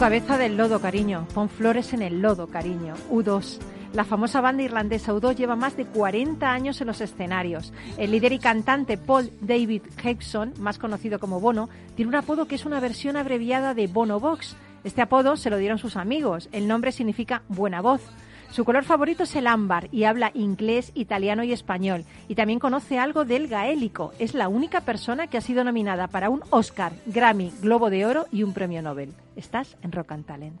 Cabeza del lodo, cariño. Pon flores en el lodo, cariño. U2. La famosa banda irlandesa U2 lleva más de 40 años en los escenarios. El líder y cantante Paul David Hexon, más conocido como Bono, tiene un apodo que es una versión abreviada de Bono Box. Este apodo se lo dieron sus amigos. El nombre significa buena voz. Su color favorito es el ámbar y habla inglés, italiano y español. Y también conoce algo del gaélico. Es la única persona que ha sido nominada para un Oscar, Grammy, Globo de Oro y un premio Nobel. Estás en Rock and Talent.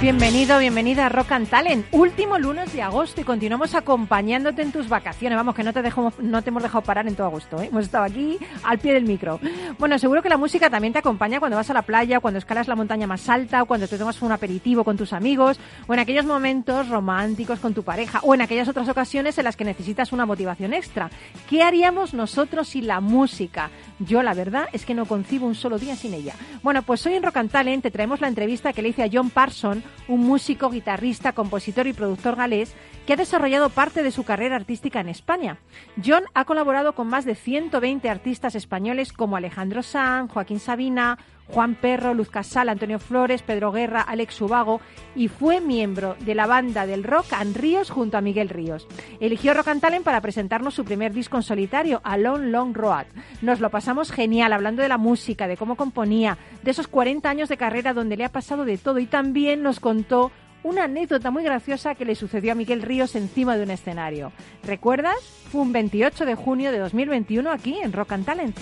Bienvenido, bienvenida a Rock and Talent. Último lunes de agosto y continuamos acompañándote en tus vacaciones. Vamos, que no te, dejamos, no te hemos dejado parar en todo agosto. ¿eh? Hemos estado aquí al pie del micro. Bueno, seguro que la música también te acompaña cuando vas a la playa, cuando escalas la montaña más alta, cuando te tomas un aperitivo con tus amigos, o en aquellos momentos románticos con tu pareja, o en aquellas otras ocasiones en las que necesitas una motivación extra. ¿Qué haríamos nosotros sin la música? Yo, la verdad, es que no concibo un solo día sin ella. Bueno, pues hoy en Rock and Talent te traemos la entrevista que le hice a John Parson, un músico, guitarrista, compositor y productor galés que ha desarrollado parte de su carrera artística en España. John ha colaborado con más de 120 artistas españoles como Alejandro Sanz, Joaquín Sabina, Juan Perro, Luz Casal, Antonio Flores, Pedro Guerra, Alex Ubago y fue miembro de la banda del rock and Ríos junto a Miguel Ríos. Eligió Rock and Talent para presentarnos su primer disco en solitario, A Long Long Road. Nos lo pasamos genial hablando de la música, de cómo componía, de esos 40 años de carrera donde le ha pasado de todo y también nos contó una anécdota muy graciosa que le sucedió a Miguel Ríos encima de un escenario. ¿Recuerdas? Fue un 28 de junio de 2021 aquí en Rock and Talent.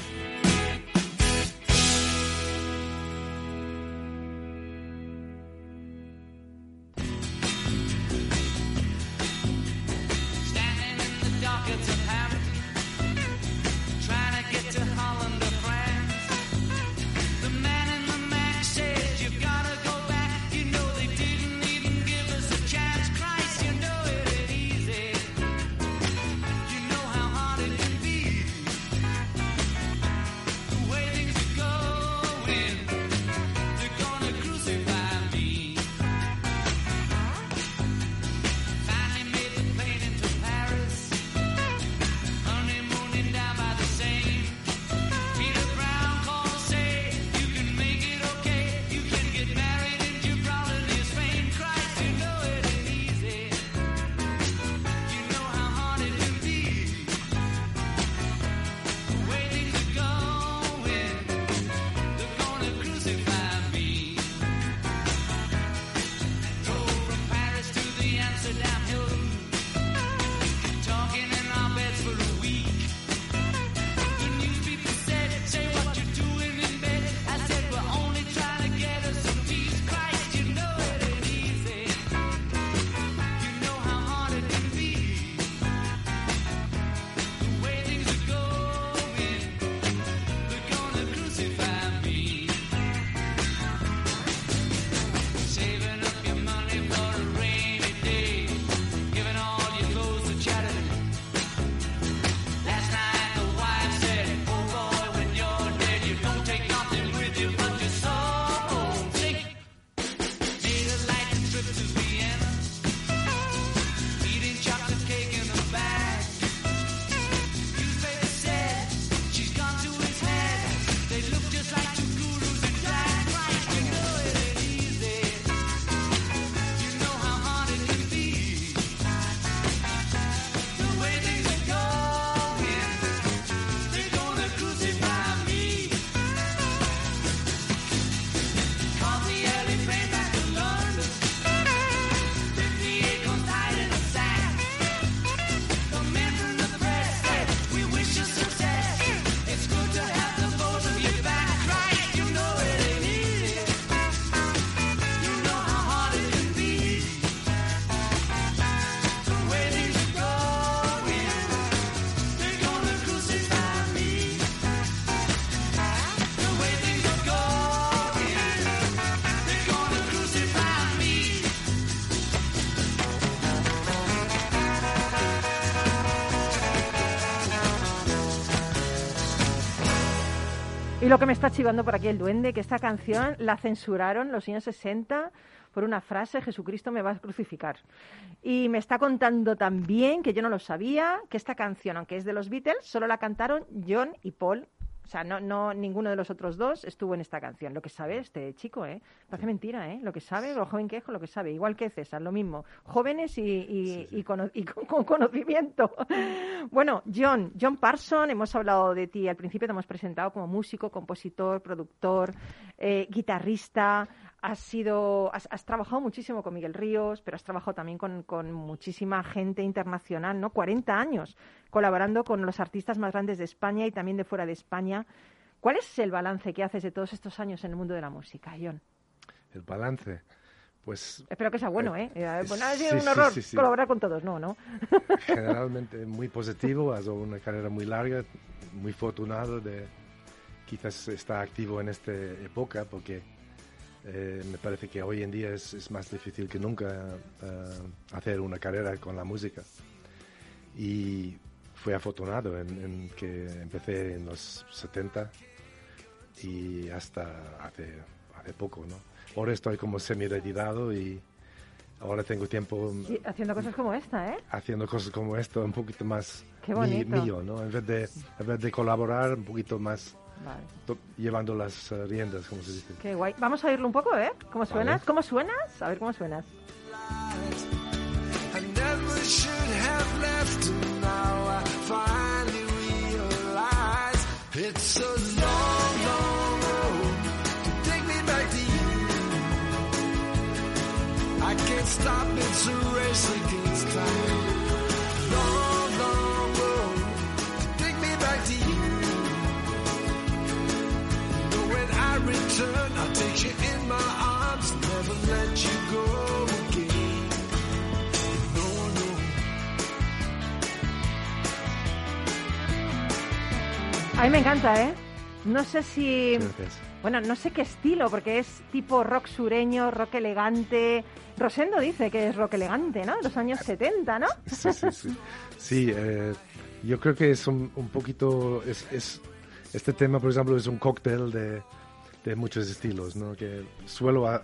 Y lo que me está chivando por aquí el duende, que esta canción la censuraron los años 60 por una frase, Jesucristo me va a crucificar. Y me está contando también, que yo no lo sabía, que esta canción, aunque es de los Beatles, solo la cantaron John y Paul o sea, no, no, ninguno de los otros dos estuvo en esta canción. Lo que sabe este chico, ¿eh? Parece mentira, ¿eh? Lo que sabe, lo joven que es, lo que sabe. Igual que César, lo mismo. Jóvenes y, con, conocimiento. bueno, John, John Parson, hemos hablado de ti al principio, te hemos presentado como músico, compositor, productor, eh, guitarrista, has sido, has, trabajado muchísimo con Miguel Ríos, pero has trabajado también con, muchísima gente internacional, ¿no? 40 años colaborando con los artistas más grandes de España y también de fuera de España. ¿Cuál es el balance que haces de todos estos años en el mundo de la música, John? El balance, pues... Espero que sea bueno, ¿eh? ¿eh? Bueno, ha sido un horror colaborar con todos, no, ¿no? Generalmente muy positivo, has una carrera muy larga, muy afortunado de quizás estar activo en esta época porque eh, me parece que hoy en día es, más difícil que nunca eh, hacer una carrera con la música. Y fui afortunado en, que empecé en los 70 y hasta hace, hace poco, ¿no? Ahora estoy como semi-retirado y ahora tengo tiempo... haciendo cosas como esta, ¿eh? Haciendo cosas como esto un poquito más mío, ¿no? En vez, de, en vez de colaborar, un poquito más Llevando las uh, riendas, como se dice. Qué guay. Vamos a oírlo un poco, ¿eh? ¿Cómo suenas? ¿Cómo suenas? A ver cómo suenas. It's a long, long road to take me back to you. I can't stop, it's a race A mí me encanta, ¿eh? No sé si... Bueno, no sé qué estilo, porque es tipo rock sureño, rock elegante. Rosendo dice que es rock elegante, ¿no? Los años 70, ¿no? Sí, sí, sí. Sí, eh, yo creo que es un, poquito... Es, es, este tema, por ejemplo, es un cóctel de, de muchos estilos, ¿no? Que suelo, a,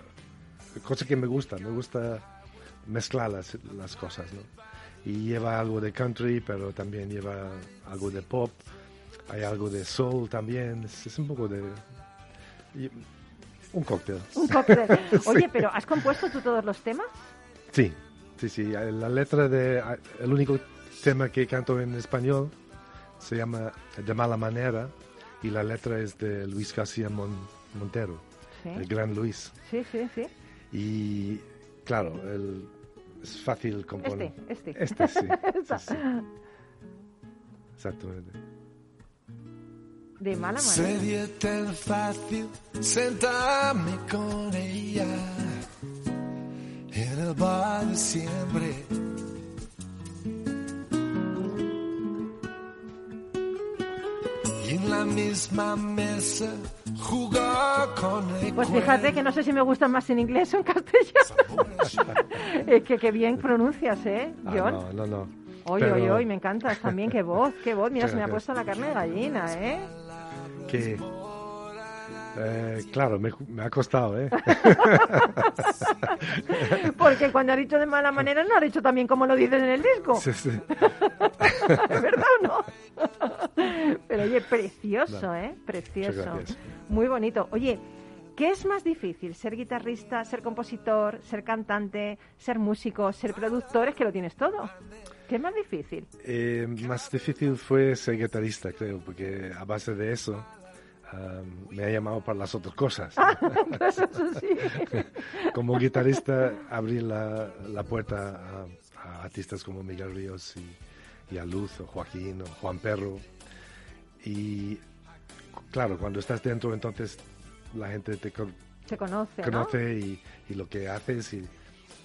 cosa que me gusta, me gusta mezclar las, las cosas, ¿no? Y lleva algo de country, pero también lleva algo de pop, hay algo de soul también, es, un poco de... un cóctel. Un cóctel. Oye, pero ¿has compuesto tú todos los temas? Sí, sí, sí. La letra de... El único tema que canto en español se llama De mala manera y la letra es de Luis García Mon Montero, el gran Luis. Sí, sí, sí. Y claro, el, es fácil componer. Este, este. Este, sí. sí, Exactamente. De mala manera. Sería tan fácil sentarme con ella en el bar de siempre la misma mesa jugar con el Pues fíjate que no sé si me gustan más en inglés o en castellano. es que qué bien pronuncias, ¿eh, ah, John? no, no, no. Oye, oye, oye, me encantas también, qué voz, qué voz. Mira, se me ha puesto la carne de gallina, ¿eh? Que eh, claro, me, ha costado, ¿eh? Porque cuando ha dicho de mala manera no ha dicho también como lo dices en el disco. Sí, sí. ¿Es verdad o no? Pero oye, precioso, ¿eh? Precioso. Muy bonito. Oye, ¿qué es más difícil? ¿Ser guitarrista, ser compositor, ser cantante, ser músico, ser productor? Es que lo tienes todo. ¿Qué es más difícil? Eh, más difícil fue ser guitarrista, creo, porque a base de eso me ha llamado para las otras cosas. como guitarrista abrí la, la puerta a, artistas como Miguel Ríos y, a Luz o Joaquín o Juan Perro. Y claro, cuando estás dentro entonces la gente te, conoce, conoce y, lo que haces y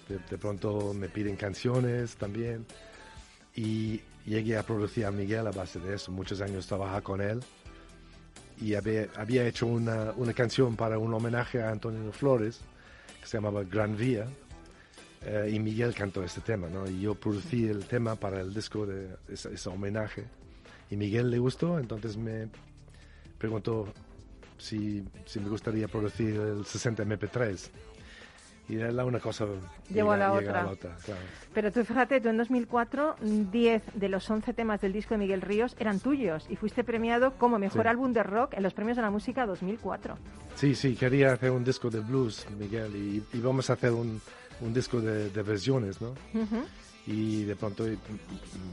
de, pronto me piden canciones también. Y llegué a producir a Miguel a base de eso. Muchos años trabajaba con él y había, había hecho una, una, canción para un homenaje a Antonio Flores que se llamaba Gran Vía eh, y Miguel cantó este tema, ¿no? Y yo producí el tema para el disco de ese, homenaje y Miguel le gustó, entonces me preguntó si, si me gustaría producir el 60 MP3. Y la una cosa Llevó a la otra. a la otra, claro. Pero tú fíjate, tú en 2004, 10 de los 11 temas del disco de Miguel Ríos eran tuyos y fuiste premiado como mejor Sí. álbum de rock en los premios de la música 2004. Sí, sí, quería hacer un disco de blues, Miguel, y, y vamos a hacer un, un disco de, de versiones, ¿no? Ujú. Y de pronto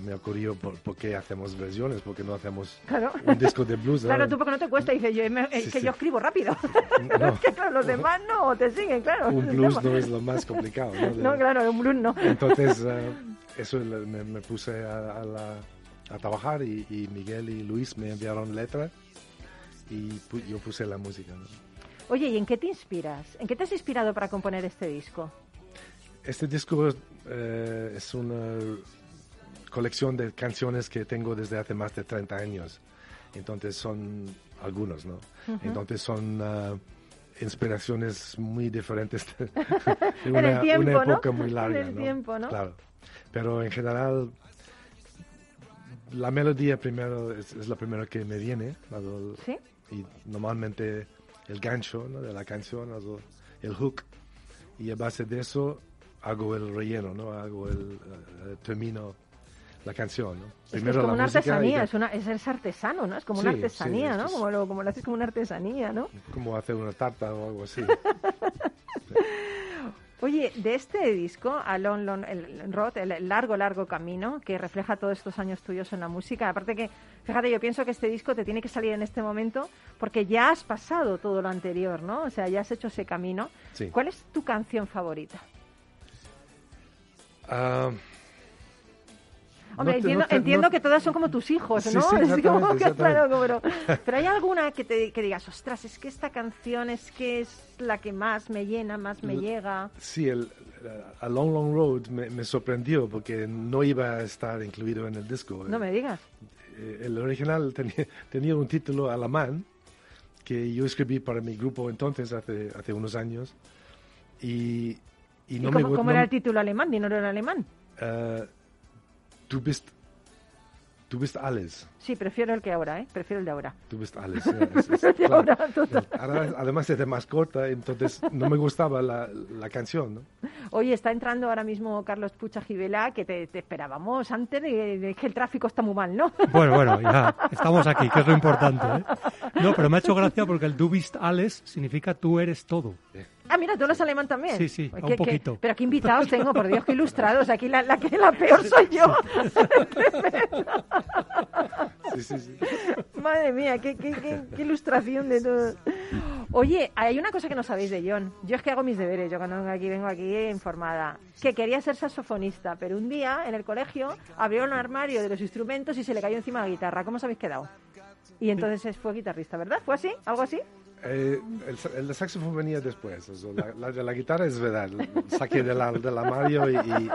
me ocurrió, ¿por, por qué hacemos versiones? ¿Por qué no hacemos Claro. un disco de blues? Claro, ¿no? tú porque no te cuesta, dices yo, me- es Sí, que sí. yo escribo rápido. No. es que claro, los demás no te siguen, claro. Un blues no es lo más complicado, ¿no? De- No, claro, un blues no. Entonces, eh, eso me, me puse a, a la- a trabajar y, y Miguel y Luis me enviaron letra y pu- yo puse la música. ¿no? Oye, ¿y en qué te inspiras? ¿En qué te has inspirado para componer este disco? Este disco eh, es una colección de canciones que tengo desde hace más de 30 años. Entonces son algunos, ¿no? Entonces son ah, inspiraciones muy diferentes de, de En el tiempo, una ¿no? época muy larga, En el ¿no? tiempo, ¿no? Claro. Pero en general la melodía primero es, es la primera que me viene. ¿no? ¿Sí? y normalmente el gancho ¿no? de la canción, el hook, y a base de eso hago el relleno, ¿no? hago el, eh, termino la canción. ¿no? Es que es como la una artesanía, es, una, es, es artesano, ¿no? Es como una Sí, artesanía, es ¿no? es- Como lo, como lo haces como una artesanía, ¿no? como hacer una tarta o algo así. Oye, de este disco, A Long, el Road, el largo, largo camino que refleja todos estos años tuyos en la música, aparte que, fíjate, yo pienso que este disco te tiene que salir en este momento porque ya has pasado todo lo anterior, ¿no? O sea, ya has hecho ese camino. Sí. ¿Cuál es tu canción favorita? Ah, Hombre, no entiendo, no entiendo no- que todas son como tus hijos, ¿no? sí, Es como que, claro, pero, pero hay alguna que, te, que digas, ostras, es que esta canción es que es la que más me llena, más me llega. Sí, el A Long Long Road me, me sorprendió porque no iba a estar incluido en el disco. No me digas. Eh, el original tenía, tenía un título alemán que yo escribí para mi grupo entonces, hace, hace unos años. Y, y ¿Y no me cómo, gu- cómo no- era el título alemán? Dinero en alemán. eh, du bist, du bist alles. Sí, prefiero el que ahora, ¿eh? Prefiero el de ahora. Du bist alles. eh, es- es- El de claro. ahora, total. Además es de más corta, entonces no me gustaba la, la canción, ¿no? Oye, está entrando ahora mismo Carlos Pucha Gibela, que te, te esperábamos antes de, de que el tráfico está muy mal, ¿no? Bueno, bueno, ya estamos aquí, que es lo importante. ¿eh? No, pero me ha hecho gracia porque el du bist alles significa tú eres todo. Ah, mira, tú eres alemán también. Sí, sí, Pues un qué- qué- poquito. pero qué invitados tengo, por Dios, qué ilustrados. Aquí la, la la peor soy yo. Sí, sí, sí. Madre mía, qué, qué, qué- qué ilustración de todo. Oye, hay una cosa que no sabéis de John. Yo es que hago mis deberes, yo cuando vengo aquí vengo aquí informada. Que quería ser saxofonista, pero un día en el colegio abrió un armario de los instrumentos y se le cayó encima la guitarra. ¿Cómo os habéis quedado? Y entonces fue guitarrista, ¿verdad? ¿Fue así? ¿Algo así? Eh, el, el de saxofón venía después. o sea, la, la de la guitarra es verdad. Saqué del, ar- del armario y, y- y-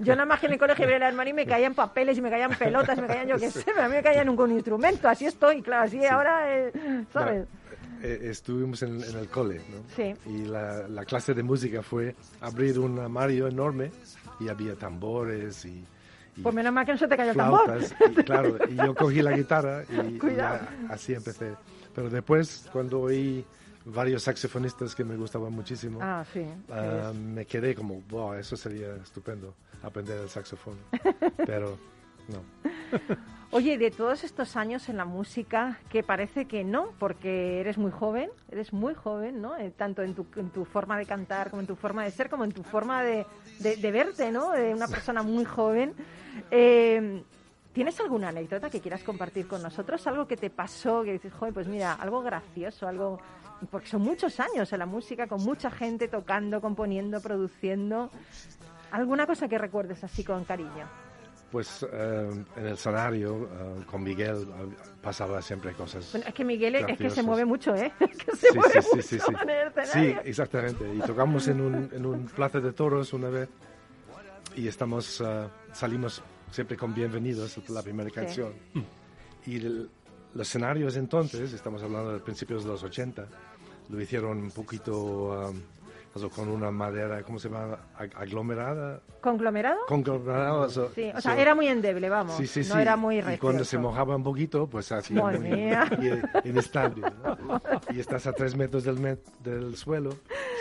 Yo nada más que en el colegio abría el armario y me caían papeles y me caían pelotas me caían yo qué sé, pero a mí me caían ningún instrumento. Así estoy, claro, así ahora, eh, ¿sabes? eh, estuvimos en, en el cole, ¿no? Sí. Y la, la clase de música fue abrir un armario enorme y había tambores y, Pues menos mal que no se te cayó el tambor. Y, claro, y yo cogí la guitarra y, y así empecé. Pero después, cuando oí varios saxofonistas que me gustaban muchísimo, Ah, sí. ah, me quedé como, wow, eso sería estupendo, aprender el saxofón. Pero no. Oye, de todos estos años en la música, que parece que no, porque eres muy joven, eres muy joven, ¿no? Eh, tanto en tu, en tu forma de cantar, como en tu forma de ser, como en tu forma de, de- de verte, ¿no? De una persona muy joven. Eh, ¿Tienes alguna anécdota que quieras compartir con nosotros? Algo que te pasó, que dices, joder, pues mira, algo gracioso, algo... Porque son muchos años en la música, con mucha gente tocando, componiendo, produciendo. ¿Alguna cosa que recuerdes así con cariño? Pues eh, en el escenario eh, con Miguel eh, pasaba siempre cosas. Bueno, es que Miguel es que se mueve mucho, ¿eh? que se Sí, mueve sí, sí, mucho sí, sí. en el Sí, exactamente. Y tocamos en un, en un plaza de toros una vez y estamos, eh, salimos siempre con Bienvenidos, la primera canción. Y el- los escenarios entonces, estamos hablando de principios de los 80, lo hicieron un poquito um, con una madera, ¿cómo se llama? Ag- Aglomerada. ¿Conglomerado? Conglomerado. Sí, o sea, so- era muy endeble, vamos. Sí, sí, sí. No era muy y cuando se mojaba un poquito, pues así. Muy- mía. y- inestable. ¿no? Y estás a tres metros del, met- del suelo.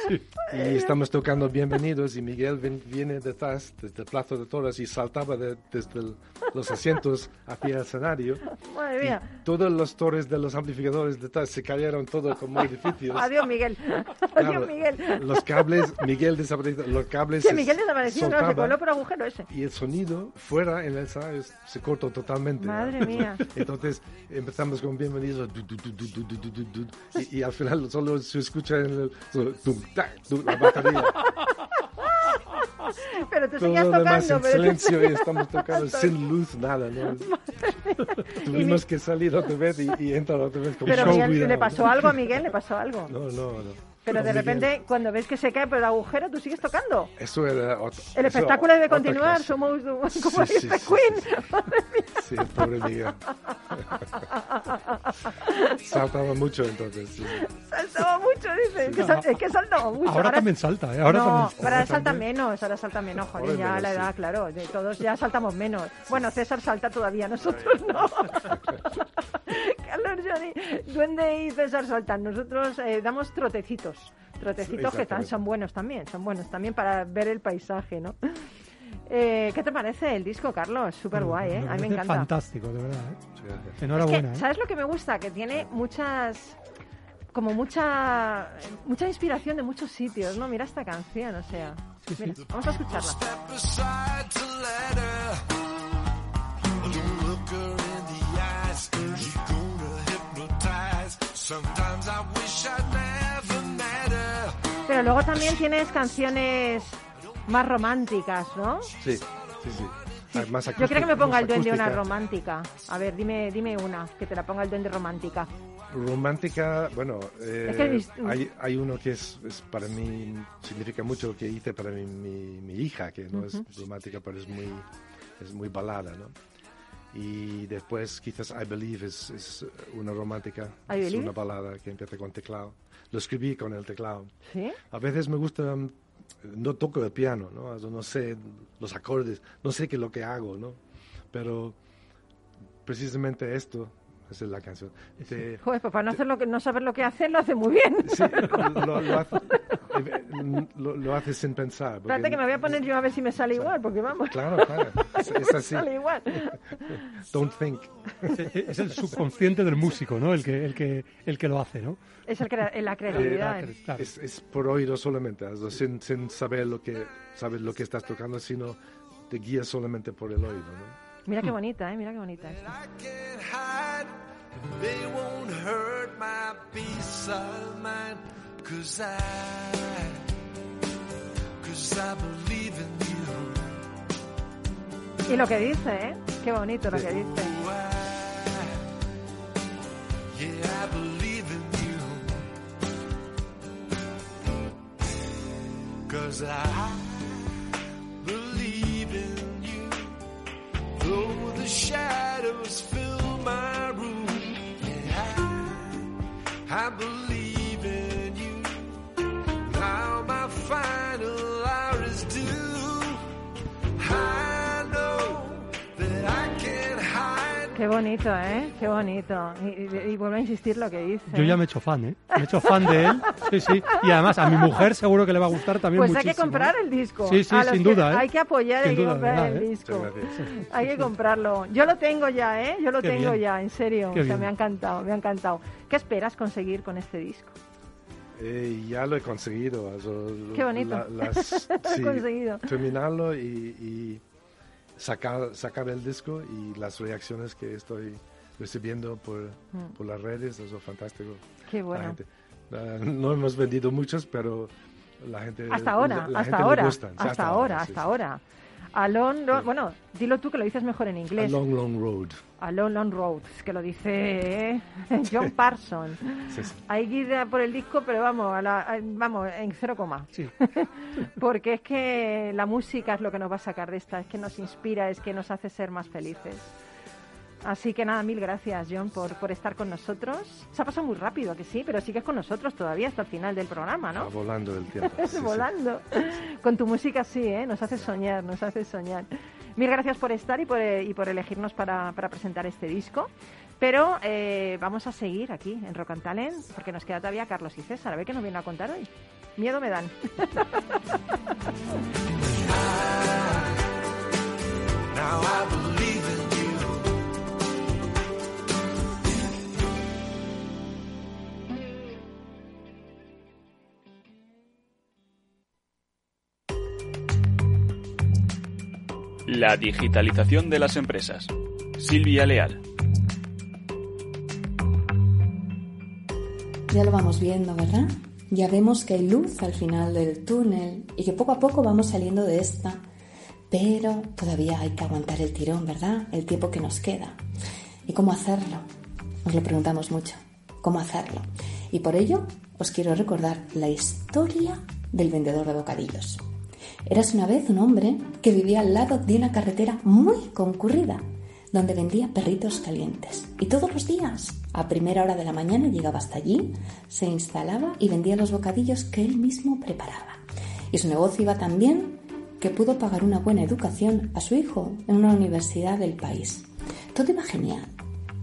Y estamos tocando Bienvenidos y Miguel ven, viene detrás, desde el de toras y saltaba de, desde el, los asientos hacia el escenario. Madre mía. Todos los torres de los amplificadores detrás se cayeron todos como edificios. Adiós, Miguel. Claro, Adiós, Miguel. Los cables, Miguel desapareció. Los cables sí, Miguel desapareció, no, se coló por agujero ese. Y el sonido fuera en el escenario se cortó totalmente. Madre ¿no? mía. Entonces empezamos con Bienvenidos. Du, du, du, y, y, al final solo se escucha en el. Solo, tum, la batería. Pero Todo seguías demás tocando. en pero silencio y estamos tocando sin luz, nada. ¿no? Tuvimos que salir otra vez y, y entrar otra vez con Pero show Miguel, cuidado, ¿le ¿no? pasó algo a Miguel? ¿Le pasó algo? No, no, no. Pero de repente, cuando ves que se cae por el agujero, tú sigues tocando. Eso era otro, El eso espectáculo debe continuar, clase. somos como Sí, dice sí, sí, Queen. Sí, pobre Miguel. Saltaba mucho entonces. sí. Saltaba mucho, dice. Es que, sal- es que saltaba mucho. Ahora también salta, ¿eh? Ahora no, también salta. ahora salta menos, ahora salta menos, joder, ya menos, la sí. edad, claro, de todos ya saltamos menos. Bueno, César salta todavía, nosotros no. Carlos, Johnny, Duende y César saltan, nosotros eh, damos trotecitos, trotecitos que Exactamente. son buenos también, son buenos también para ver el paisaje, ¿no? Eh, ¿Qué te parece el disco, Carlos? Súper guay, ¿eh? A mí me encanta. Fantástico, de verdad. ¿eh? Es Enhorabuena. que, ¿eh? ¿sabes lo que me gusta? Que tiene muchas como mucha mucha inspiración de muchos sitios, ¿no? Mira esta canción, o sea. Sí, sí. Mira, vamos a escucharla. Pero luego también tienes canciones más románticas, ¿no? Sí, sí, sí. Ah, más Yo creo que me ponga el duende una romántica. A ver, dime dime una, que te la ponga el duende romántica. Romántica, bueno, eh, Es que mis- hay, hay uno que es, es para mí, significa mucho que hice para mi, mi, mi hija, que no es romántica, pero es muy, es muy balada, ¿no? Y después quizás I Believe es, es una romántica, I es Believe? una balada que empieza con teclado. Lo escribí con el teclado. ¿Sí? A veces me gusta, mm, no toco el piano, ¿no? No sé los acordes, no sé qué es lo que hago, ¿no? Pero precisamente esto, esa es la canción. Te- Joder, pues para no, hacer lo que, no saber lo que hacer, lo hace muy bien. Sí, lo, lo hace, lo, lo hace sin pensar. porque- Espérate que me voy a poner yo a ver si me sale igual, porque vamos. Claro, claro. Es, es así. Sale igual. Don't think. Es, es el subconsciente del músico, ¿no? El que, el que, el que lo hace, ¿no? Es el crea- la creatividad. Eh, claro. Es, es por oído solamente, also, sin, sin saber lo que sabes lo que estás tocando, sino te guías solamente por el oído. ¿no? Mira qué bonita, ¿eh? Mira qué bonita esta. They won't hurt my peace of mind. Cause I, cause I believe in you. Y lo que dice, ¿eh? Qué bonito lo que dice. Why? Yeah, I believe in you. Cause I believe in you. Though the shadows I, believe in you. Now my final Qué bonito, ¿eh? Qué bonito. Y, y- y vuelvo a insistir lo que dice. Yo ya me he hecho fan, ¿eh? Me he hecho fan de él. Sí, sí. Y además a mi mujer seguro que le va a gustar también Pues hay que comprar ¿eh? el disco. Sí, sí, sin duda, ¿eh? Hay que apoyar, Sin hay que duda, comprar ¿verdad, el eh? disco. Hay que comprarlo. Yo lo tengo ya, ¿eh? Yo lo Qué tengo bien. ya, en serio. Qué o sea, bien. me ha encantado, me ha encantado. ¿Qué esperas conseguir con este disco? Eh, ya lo he conseguido. Qué bonito. la- las- Lo he sí, conseguido. Terminarlo y, y sacar, sacar el disco y las reacciones que estoy recibiendo por, por las redes, eso es fantástico. Mm. Qué bueno. gente- no hemos vendido muchos, pero la gente... Hasta ahora, la- la hasta ahora, hasta ahora, hasta sí. ahora. A long, long- bueno, dilo tú que lo dices mejor en A inglés. long, long road. A long, long road, es que lo dice ¿eh? John Parsons. Sí, sí. Hay que ir a por el disco, pero vamos, a la- a- vamos en cero coma. Sí. Porque es que la música es lo que nos va a sacar de esta, es que nos inspira, es que nos hace ser más felices. Así que nada, mil gracias, John, por, por estar con nosotros. Se ha pasado muy rápido, ¿a que sí, pero sigues con nosotros todavía hasta el final del programa, ¿no? Va volando el tiempo. sí, sí. Volando. Con tu música sí, ¿eh? Nos hace soñar, nos hace soñar. Mil gracias por estar y por, eh, y por elegirnos para, para presentar este disco. Pero eh, vamos a seguir aquí en Rock and Talent porque nos queda todavía Carlos y César. A ver qué nos viene a contar hoy. Miedo me dan. Now I La digitalización de las empresas. Silvia Leal. Ya lo vamos viendo, ¿verdad? Ya vemos que hay luz al final del túnel y que poco a poco vamos saliendo de esta. Pero todavía hay que aguantar el tirón, ¿verdad? El tiempo que nos queda. ¿Y cómo hacerlo? Nos lo preguntamos mucho. ¿Cómo hacerlo? Y por ello os quiero recordar la historia del vendedor de bocadillos. Eras una vez un hombre que vivía al lado de una carretera muy concurrida, donde vendía perritos calientes. Y todos los días, a primera hora de la mañana, llegaba hasta allí, se instalaba y vendía los bocadillos que él mismo preparaba. Y su negocio iba tan bien que pudo pagar una buena educación a su hijo en una universidad del país. Todo iba genial,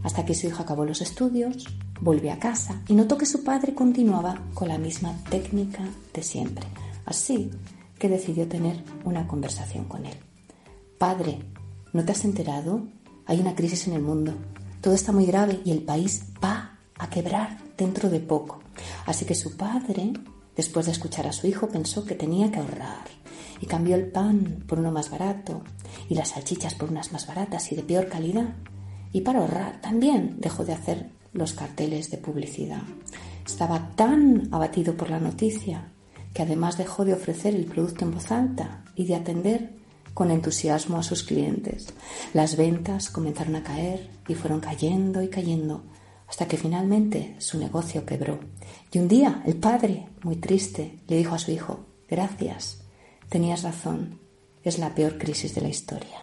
hasta que su hijo acabó los estudios, volvió a casa y notó que su padre continuaba con la misma técnica de siempre. Así que decidió tener una conversación con él. Padre, ¿no te has enterado? Hay una crisis en el mundo. Todo está muy grave y el país va a quebrar dentro de poco. Así que su padre, después de escuchar a su hijo, pensó que tenía que ahorrar y cambió el pan por uno más barato y las salchichas por unas más baratas y de peor calidad. Y para ahorrar también dejó de hacer los carteles de publicidad. Estaba tan abatido por la noticia que además dejó de ofrecer el producto en voz alta y de atender con entusiasmo a sus clientes. Las ventas comenzaron a caer y fueron cayendo y cayendo hasta que finalmente su negocio quebró. Y un día el padre, muy triste, le dijo a su hijo, gracias, tenías razón, es la peor crisis de la historia.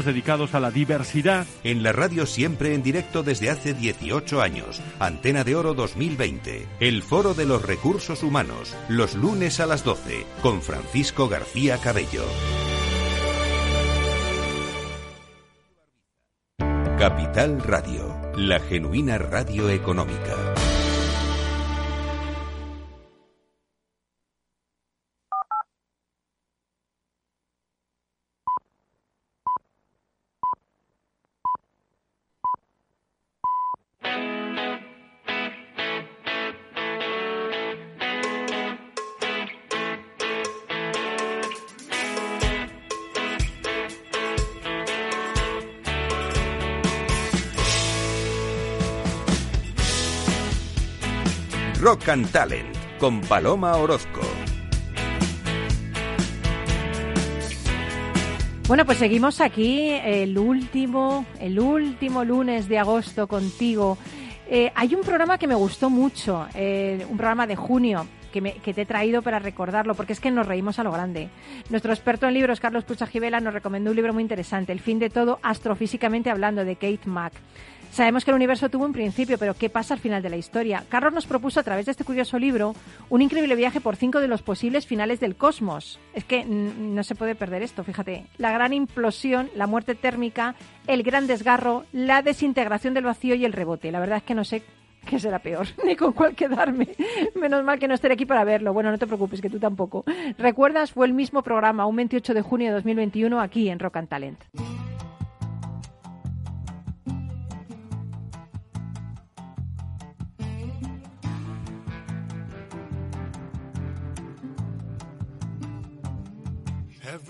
dedicados a la diversidad. En la radio siempre en directo desde hace 18 años. Antena de Oro 2020. El Foro de los Recursos Humanos. Los lunes a las 12. Con Francisco García Cabello. Capital Radio. La genuina radio económica. Rock Talent con Paloma Orozco. Bueno, pues seguimos aquí el último, el último lunes de agosto contigo. Eh, hay un programa que me gustó mucho, eh, un programa de junio. Que, me- te he traído para recordarlo, porque es que nos reímos a lo grande. Nuestro experto en libros, Carlos Pucha Gibela, nos recomendó un libro muy interesante, El fin de todo, astrofísicamente hablando, de Kate Mack. Sabemos que el universo tuvo un principio, pero ¿qué pasa al final de la historia? Carlos nos propuso a través de este curioso libro un increíble viaje por cinco de los posibles finales del cosmos. Es que no se puede perder esto, fíjate. La gran implosión, la muerte térmica, el gran desgarro, la desintegración del vacío y el rebote. La verdad es que no sé qué será peor, ni con cuál quedarme. Menos mal que no estaré aquí para verlo. Bueno, no te preocupes, que tú tampoco. ¿Recuerdas? Fue el mismo programa, un 28 de junio de 2021, aquí en Rock and Talent.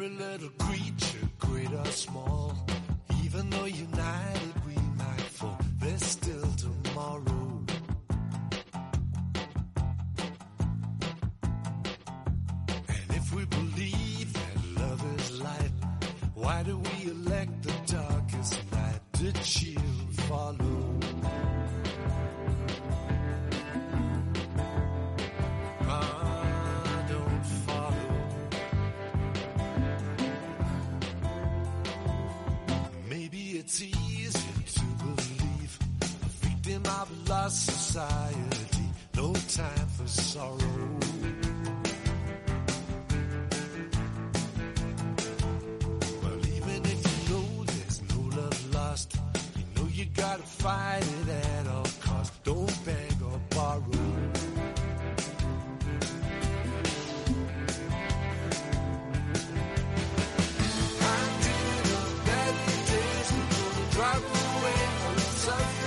Every little creature, great or small, even though united we might fall, there's still tomorrow. And if we believe that love is light, why do we elect the darkest night to chill follow? Lost society, no time for sorrow. Well, even if you know there's no love lost, you know you gotta fight it at all costs. Don't beg or borrow. Drive away all the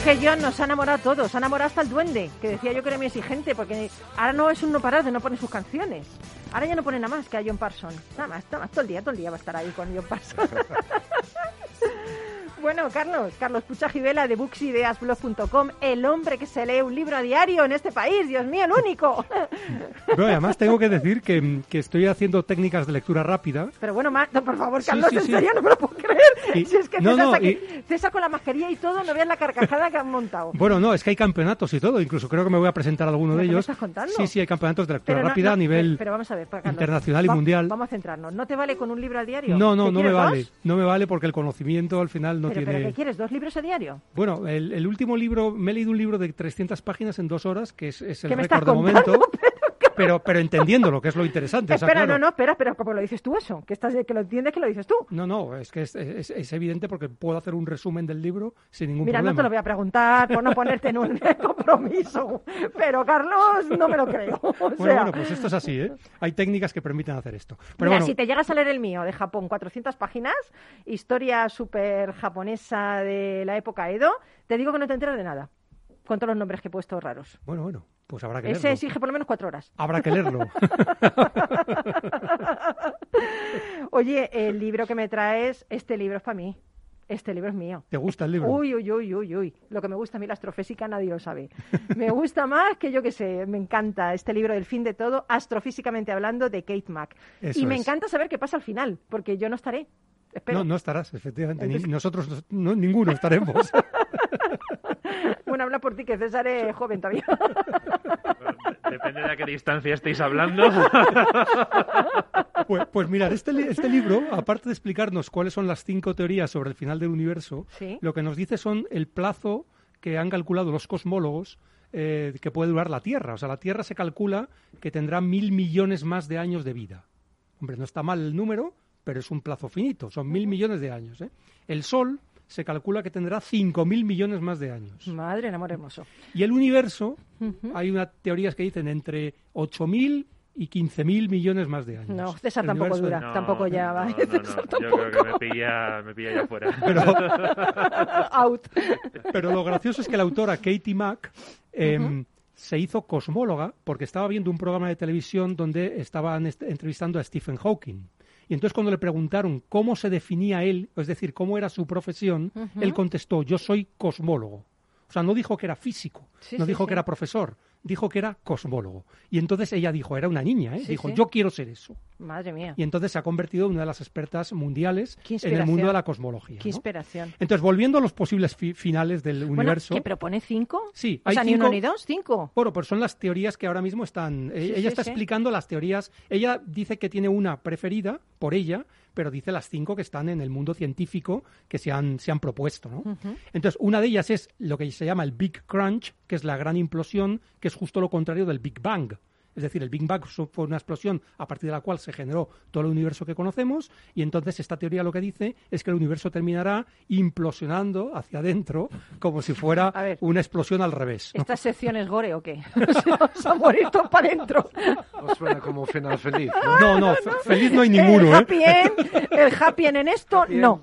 es que John nos ha enamorado a todos, ha enamorado hasta el duende, que decía yo que era muy exigente, porque ahora no es un no parar de no poner sus canciones. Ahora ya no pone nada más que a John Parson. Nada más, nada más, todo el día, todo el día va a estar ahí con John Parson. Bueno, Carlos, Carlos Puchajivela de booksideasblog.com, el hombre que se lee un libro a diario en este país, Dios mío, el único. Pero además tengo que decir que, que estoy haciendo técnicas de lectura rápida. Pero bueno, ma- no, por favor, Sí, Carlos, sí, en sí. serio, no me lo puedo creer. Y- si es que no, César, no, y- César con la mascarilla y todo, no veas la carcajada que han montado. Bueno, no, es que hay campeonatos y todo. Incluso creo que me voy a presentar a alguno ¿Pero de ellos. estás contando? Sí, sí, hay campeonatos de lectura Pero rápida a nivel pero- vamos a ver, Carlos, internacional y va- mundial. Vamos a centrarnos. ¿No te vale con un libro al diario? No, no, ¿Que no me vale. dos? No me vale porque el conocimiento al final no pero, tiene... pero ¿qué quieres? ¿Dos libros a diario? Bueno, el, el último libro, me he leído un libro de 300 páginas en dos horas, que es, es el ¿Qué me récord de momento, pero, pero entendiendo lo que es lo interesante. o sea, espera, claro. no, no, espera, espera, ¿cómo lo dices tú eso? Que, estás, que lo entiendes que lo dices tú. No, no, es que es, es- es evidente porque puedo hacer un resumen del libro sin ningún Mira, problema. no te lo voy a preguntar por no ponerte en un compromiso, pero Carlos, no me lo creo. O Bueno, sea, bueno, pues esto es así, ¿eh? Hay técnicas que permiten hacer esto. Pero Mira, bueno, si te llegas a leer el mío de Japón, 400 páginas, historia súper japonesa de la época Edo, te digo que no te enteras de nada, con todos los nombres que he puesto raros. bueno, bueno, pues habrá que Ese leerlo. exige por lo menos cuatro horas. Habrá que leerlo. Oye, el libro que me traes, este libro es para mí. Este libro es mío. ¿Te gusta el libro? Uy, uy, uy, uy, uy. Lo que me gusta a mí la astrofísica nadie lo sabe. Me gusta más que yo que sé, me encanta este libro del fin de todo, astrofísicamente hablando, de Kate Mack. Eso y me es. encanta saber qué pasa al final, porque yo no estaré. Espero. No, no estarás, efectivamente. Ni- Entonces- nosotros no, ninguno estaremos. Bueno, habla por ti, que César es joven todavía. Depende de a qué distancia estéis hablando. Pues, pues mirad, este, li- este libro, aparte de explicarnos cuáles son las cinco teorías sobre el final del universo, Sí. lo que nos dice son el plazo que han calculado los cosmólogos eh, que puede durar la Tierra. O sea, la Tierra se calcula que tendrá mil millones más de años de vida. Hombre, no está mal el número, pero es un plazo finito, son mil millones de años. ¿eh? El Sol se calcula que tendrá cinco mil millones más de años. Madre, en amor hermoso. Y el universo, hay unas teorías que dicen entre 8.000 y 15.000 millones más de años. No, César El tampoco dura, No, tampoco ya va. no, no, no. Yo creo que me pilla, me pilla ya fuera. Pero, Out. pero lo gracioso es que la autora Katie Mack em, se hizo cosmóloga porque estaba viendo un programa de televisión donde estaban est- entrevistando a Stephen Hawking. Y entonces cuando le preguntaron cómo se definía él, es decir, cómo era su profesión, él contestó, yo soy cosmólogo. O sea, no dijo que era físico, Sí, no sí, dijo sí. que era profesor, dijo que era cosmólogo. Y entonces ella dijo, era una niña, ¿eh? Sí, dijo, sí. yo quiero ser eso. Madre mía. Y entonces se ha convertido en una de las expertas mundiales en el mundo de la cosmología. Qué ¿no? inspiración. Entonces, volviendo a los posibles fi- finales del Bueno, universo. ¿que propone cinco? Sí, O hay sea, ni uno cinco- ni dos, cinco. Bueno, pues son las teorías que ahora mismo están. eh, Sí, ella está explicando las teorías. Ella dice que tiene una preferida por ella, pero dice las cinco que están en el mundo científico que se han, se han propuesto. ¿no? Entonces, una de ellas es lo que se llama el Big Crunch, que es la gran implosión, que es justo lo contrario del Big Bang. Es decir, el Big Bang fue una explosión a partir de la cual se generó todo el universo que conocemos y entonces esta teoría lo que dice es que el universo terminará implosionando hacia adentro como si fuera ver. una explosión al revés. ¿no? ¿Esta sección es gore o qué? Se vamos a morir todos para adentro. No suena como final feliz, ¿no? No, no, fe- feliz no hay ninguno, el ¿eh? happy end, el happy end en esto, Happy end, no.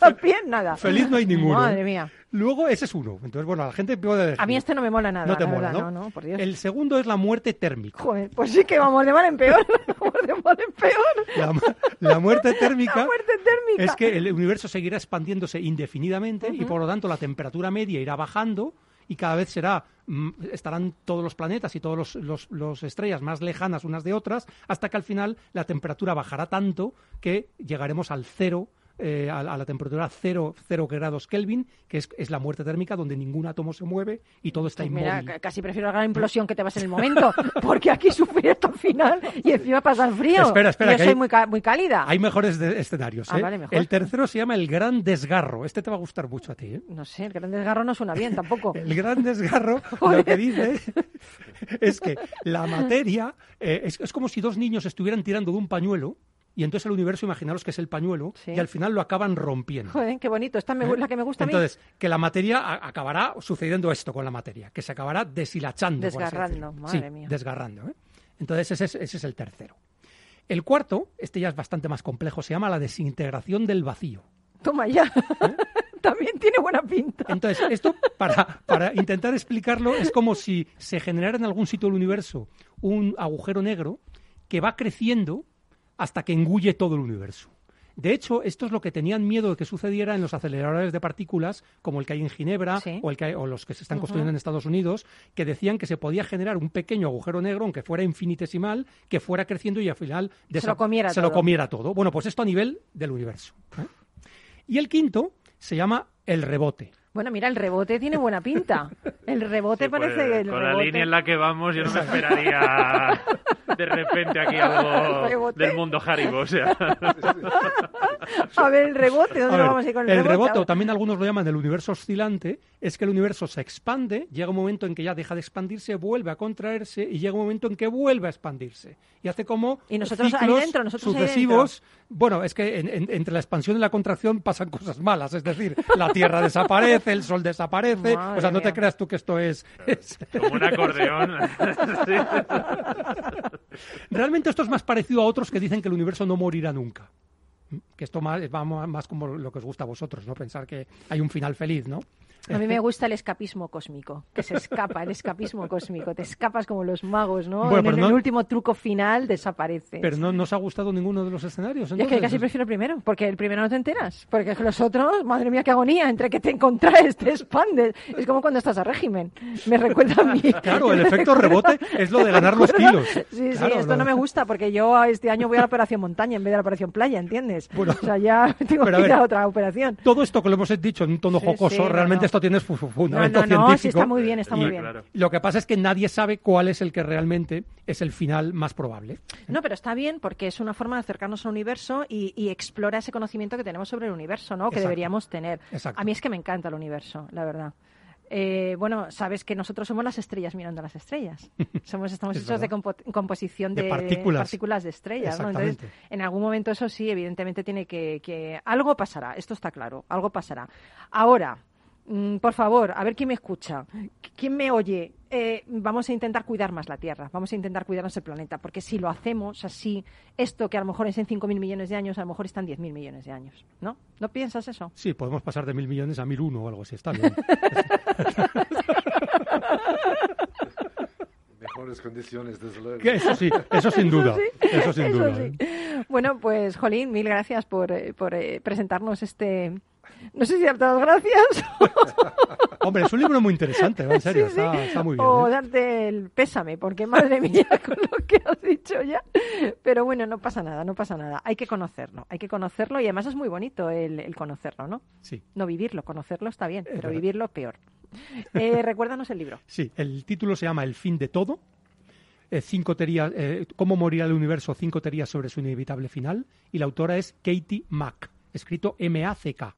Happy end, nada. Feliz no hay ninguno. Madre ¿eh? mía. Luego, ese es uno. Entonces, bueno, la gente puede elegir. A mí este no me mola nada. No te la mola, verdad, ¿no? No, no, por Dios. El segundo es la muerte térmica. Joder, pues sí que vamos de mal en peor. Vamos de mal en peor. La, mu- la muerte térmica La muerte térmica. es que el universo seguirá expandiéndose indefinidamente y por lo tanto la temperatura media irá bajando y cada vez será mm, estarán todos los planetas y todos los, los- los estrellas más lejanas unas de otras hasta que al final la temperatura bajará tanto que llegaremos al cero eh, a, a la temperatura cero, cero grados Kelvin, que es, es la muerte térmica donde ningún átomo se mueve y todo está Pues inmóvil. mira, casi prefiero la gran implosión que te vas en el momento, porque aquí sufrir hasta el final y encima pasar frío. Espera, espera, Yo que soy hay- muy, muy cálida. Hay mejores de- escenarios. Ah, ¿eh? vale, mejor. El tercero se llama el gran desgarro. Este te va a gustar mucho a ti. ¿eh? No sé, el gran desgarro no suena bien tampoco. El gran desgarro lo que dice es que la materia eh, es, es como si dos niños estuvieran tirando de un pañuelo y entonces el universo, imaginaros que es el pañuelo, Sí. y al final lo acaban rompiendo. Joder, qué bonito. Esta me gu- la que me gusta a mí. Entonces, que la materia acabará sucediendo esto con la materia, que se acabará deshilachando. Desgarrando, madre Sí, mía. desgarrando. ¿eh? Entonces, ese es, ese es el tercero. El cuarto, este ya es bastante más complejo, se llama la desintegración del vacío. Toma ya. ¿Eh? También tiene buena pinta. Entonces, esto, para, para intentar explicarlo, es como si se generara en algún sitio del universo un agujero negro que va creciendo hasta que engulle todo el universo. De hecho, esto es lo que tenían miedo de que sucediera en los aceleradores de partículas, como el que hay en Ginebra Sí. o, el que hay- o los que se están construyendo en Estados Unidos, que decían que se podía generar un pequeño agujero negro, aunque fuera infinitesimal, que fuera creciendo y al final Se lo comiera se lo todo. comiera todo. Bueno, pues esto a nivel del universo. ¿eh? Y el quinto se llama el rebote. Bueno, mira, el rebote tiene buena pinta. El rebote Sí, pues, parece que el con la rebote- línea en la que vamos, yo no me esperaría de repente aquí algo ¿Rebote? del mundo Haribo. O sea, A ver, el rebote, ¿dónde A ver, vamos a ir con el, el rebote? rebote, o también algunos lo llaman el universo oscilante, es que el universo se expande, llega un momento en que ya deja de expandirse, vuelve a contraerse y llega un momento en que vuelve a expandirse. Y hace como Y nosotros ahí ciclos dentro, nosotros ahí sucesivos. Bueno, es que en- en- entre la expansión y la contracción pasan cosas malas, es decir, la Tierra desaparece, el Sol desaparece, Madre o sea, no te creas tú que esto es... es- como un acordeón. Realmente esto es más parecido a otros que dicen que el universo no morirá nunca. Que esto más, va más como lo que os gusta a vosotros, ¿no? Pensar que hay un final feliz, ¿no? A mí me gusta el escapismo cósmico, que se escapa, el escapismo cósmico. Te escapas como los magos, ¿no? Bueno, en el, no- último truco final desapareces. Pero no nos ha gustado ninguno de los escenarios. Yo es que entonces? casi prefiero el primero, porque el primero no te enteras. Porque los otros, madre mía, qué agonía, entre que te contraes, te expandes. Es como cuando estás a régimen. Me recuerda a mí. Claro, el efecto rebote es lo de ganar los kilos. Sí, sí, esto no me gusta, porque yo este año voy a la operación montaña en vez de la operación playa, ¿entiendes? Bueno, o sea, ya tengo que ir ver, a otra operación. Todo esto que lo hemos dicho en un tono Sí, jocoso, sí, no, realmente no. Esto tiene su, fundamento no, no, científico. sí, está muy bien, está muy Y bien. Claro. Lo que pasa es que nadie sabe cuál es el que realmente es el final más probable. No, pero está bien porque es una forma de acercarnos al universo y, y explora ese conocimiento que tenemos sobre el universo, ¿no? Que Exacto. deberíamos tener. Exacto. A mí es que me encanta el universo, la verdad. Eh, bueno, sabes que nosotros somos las estrellas mirando a las estrellas. Somos, estamos Es hechos de compo- composición de, De partículas. de estrellas. ¿no? Entonces, Exactamente. en algún momento eso sí, evidentemente tiene que, que... Algo pasará, esto está claro, algo pasará. Ahora, Mm, por favor, a ver quién me escucha, quién me oye. Eh, vamos a intentar cuidar más la Tierra, vamos a intentar cuidarnos el planeta, porque si lo hacemos así, esto que a lo mejor es en 5.000 millones de años, a lo mejor está en 10.000 millones de años, ¿no? ¿No piensas eso? Sí, podemos pasar de mil millones a mil uno o algo así, está bien. Mejores condiciones, desde luego. Eso sí, eso sin duda. Eso sin Eso duda. sí. ¿eh? Bueno, pues, Jolín, mil gracias por, por eh, presentarnos este... No sé si darte las gracias Hombre, es un libro muy interesante, en serio, Sí, sí. Está, está muy bien. o ¿eh? darte el pésame, porque madre mía, con lo que has dicho ya. Pero bueno, no pasa nada, no pasa nada. Hay que conocerlo, hay que conocerlo y además es muy bonito el, el conocerlo, ¿no? Sí. No vivirlo, conocerlo está bien, pero verdad. vivirlo peor. Eh, recuérdanos el libro. Sí, el título se llama El fin de todo. Eh, cinco teorías, eh, cómo morirá el universo, cinco teorías sobre su inevitable final. Y la autora es Katie Mack, escrito M-A-C-K.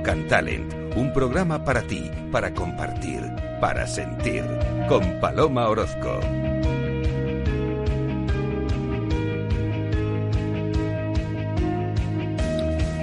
Rock and Talent, un programa para ti, para compartir, para sentir, con Paloma Orozco.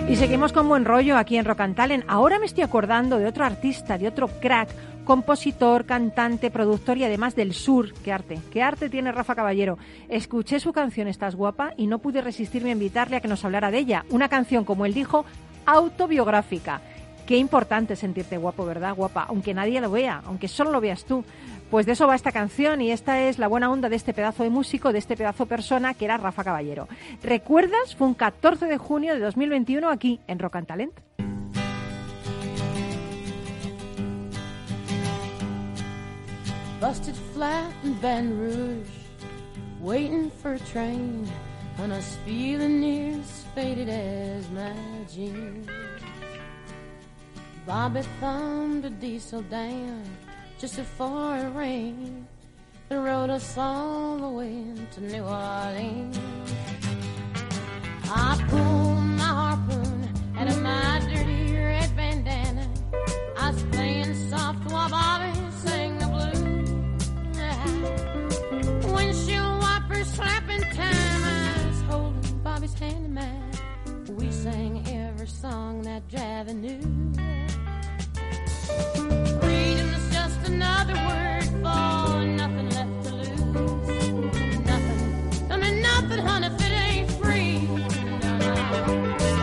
Y seguimos con buen rollo aquí en Rock Talent. Ahora me estoy acordando de otro artista, de otro crack, compositor, cantante, productor y además del sur. ¿Qué arte? ¿Qué arte tiene Rafa Caballero? Escuché su canción Estás guapa y no pude resistirme a invitarle a que nos hablara de ella. Una canción, como él dijo, autobiográfica. Qué importante sentirte guapo, ¿verdad? Guapa, aunque nadie lo vea, aunque solo lo veas tú. Pues de eso va esta canción y esta es la buena onda de este pedazo de músico, de este pedazo de persona que era Rafa Caballero. ¿Recuerdas? Fue un 14 de junio de 2021 aquí en Rock and Talent. Busted flat in Baton Rouge, waiting for a train, and I was feeling near as faded as my jeans. Bobby thumbed a diesel down just before it rained and rode us all the way to New Orleans. I pulled We sang every song that Javi knew. Freedom is just another word for nothing left to lose. Nothing. I mean nothing, honey, if it ain't free. No, no.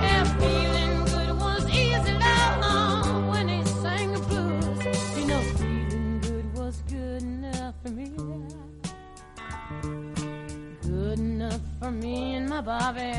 Yeah, feeling good was easy, love, when he sang the blues. You know, feeling good was good enough for me. Good enough for me and my Bobby,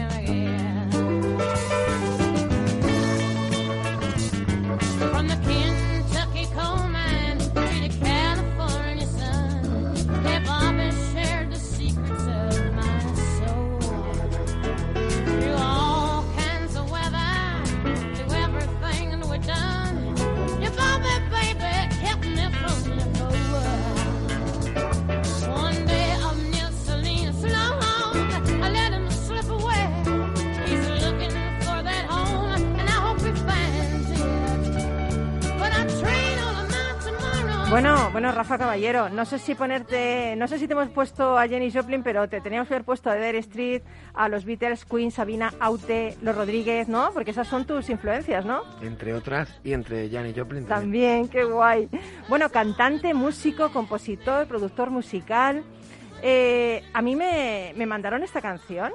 Bueno, bueno, Rafa Caballero, no sé si ponerte, no sé si te hemos puesto a Jenny Joplin, pero te teníamos que haber puesto a Dare Street, a los Beatles, Queen, Sabina, Aute, los Rodríguez, ¿no? Porque esas son tus influencias, ¿no? Entre otras, y entre Janis Joplin también. También, qué guay. Bueno, cantante, músico, compositor, productor musical. Eh, a mí me, me mandaron esta canción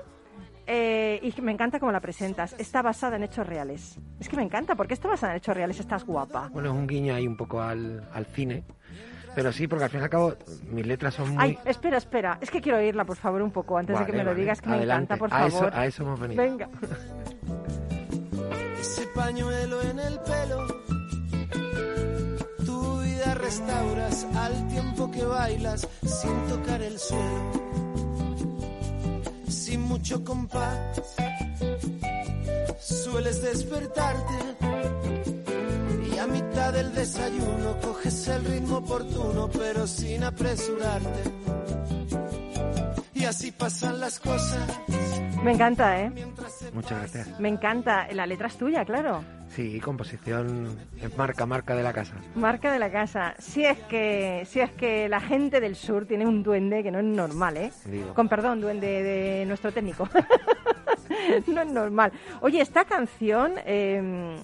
eh, y me encanta cómo la presentas. Está basada en hechos reales. Es que me encanta, porque está basada en hechos reales, estás guapa. Bueno, es un guiño ahí un poco al, al cine. Pero sí, porque al fin y al cabo mis letras son muy... Ay, espera, espera. Es que quiero oírla, por favor, un poco, antes de que Vale, me lo vale. digas, que me Adelante. encanta, por A eso- favor. a eso hemos venido. Venga. ese pañuelo en el pelo. Tu vida restauras al tiempo que bailas sin tocar el suelo. Sin mucho compás, sueles despertarte y a mitad del desayuno coges el ritmo oportuno, pero sin apresurarte. Y así pasan las cosas. Me encanta, ¿eh? Muchas gracias. Me encanta. La letra es tuya, claro. Sí, composición es marca, marca de la casa. Marca de la casa. Si es que, si es que la gente del sur tiene un duende que no es normal, ¿eh? Digo. Con perdón, duende de nuestro técnico. no es normal. Oye, esta canción eh,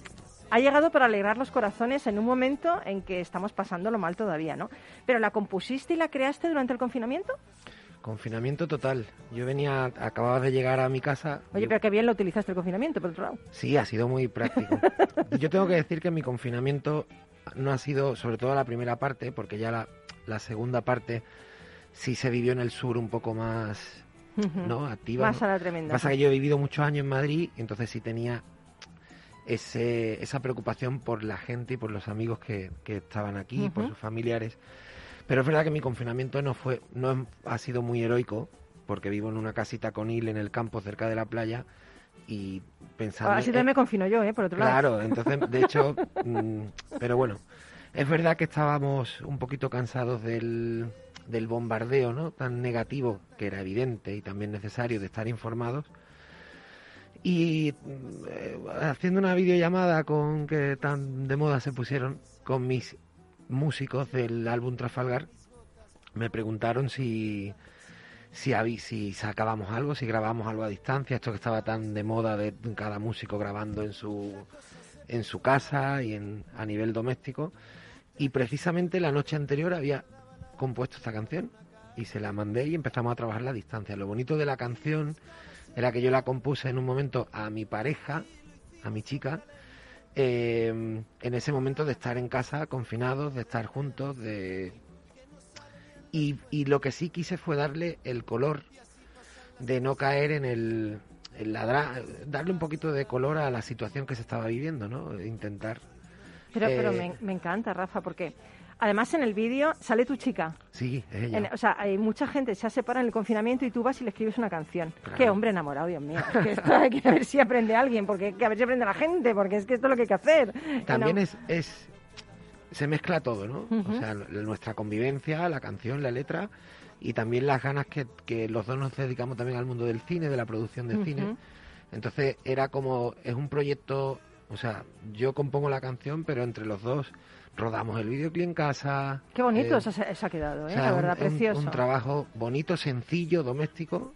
ha llegado para alegrar los corazones en un momento en que estamos pasándolo mal todavía, ¿no? Pero la compusiste y la creaste durante el confinamiento. Confinamiento total. Yo venía, acababa de llegar a mi casa. Oye, Yo- pero qué bien lo utilizaste el confinamiento, por otro lado. Sí, ha sido muy práctico. Yo tengo que decir que mi confinamiento no ha sido, sobre todo la primera parte, porque ya la, la segunda parte sí se vivió en el sur un poco más ¿no? activa. Más a la tremenda. Pasa que yo he vivido muchos años en Madrid y entonces sí tenía ese, esa preocupación por la gente y por los amigos que, que estaban aquí, por Ujú. sus familiares. Pero es verdad que mi confinamiento no fue, no ha sido muy heroico, porque vivo en una casita con hil en el campo cerca de la playa y pensando Así también me confino yo, ¿eh? Por otro lado. Claro, entonces, de hecho, mm, pero bueno, es verdad que estábamos un poquito cansados del, del bombardeo, ¿no? Tan negativo, que era evidente y también necesario de estar informados. Y eh, haciendo una videollamada con que tan de moda se pusieron con mis músicos del álbum Trafalgar, me preguntaron si si, sacábamos algo, si grabábamos algo a distancia, esto que estaba tan de moda de cada músico grabando en su en su casa y en, a nivel doméstico. Y precisamente la noche anterior había compuesto esta canción y se la mandé y empezamos a trabajarla a distancia. Lo bonito de la canción era que yo la compuse en un momento a mi pareja, a mi chica, eh, en ese momento de estar en casa confinados, de estar juntos, de y, y lo que sí quise fue darle el color de no caer en el, el ladra- darle un poquito de color a la situación que se estaba viviendo, ¿no? Intentar. Pero, pero eh, me, me encanta, Rafa, porque además en el vídeo sale tu chica. Sí, ella. En- o sea, hay mucha gente se ha separado en el confinamiento y tú vas y le escribes una canción. Claro. Qué hombre enamorado, Dios mío. Es que esto hay que ver si aprende alguien, porque que a ver si aprende la gente, porque es que esto es lo que hay que hacer. También es, es se mezcla todo, ¿no? O sea, nuestra convivencia, la canción, la letra y también las ganas que, que los dos nos dedicamos también al mundo del cine, de la producción de cine. Entonces era como, es un proyecto, o sea, yo compongo la canción, pero entre los dos rodamos el videoclip en casa. Qué bonito eh, eso se, se ha quedado, o ¿eh? sea, la verdad, un, precioso. Un trabajo bonito, sencillo, doméstico,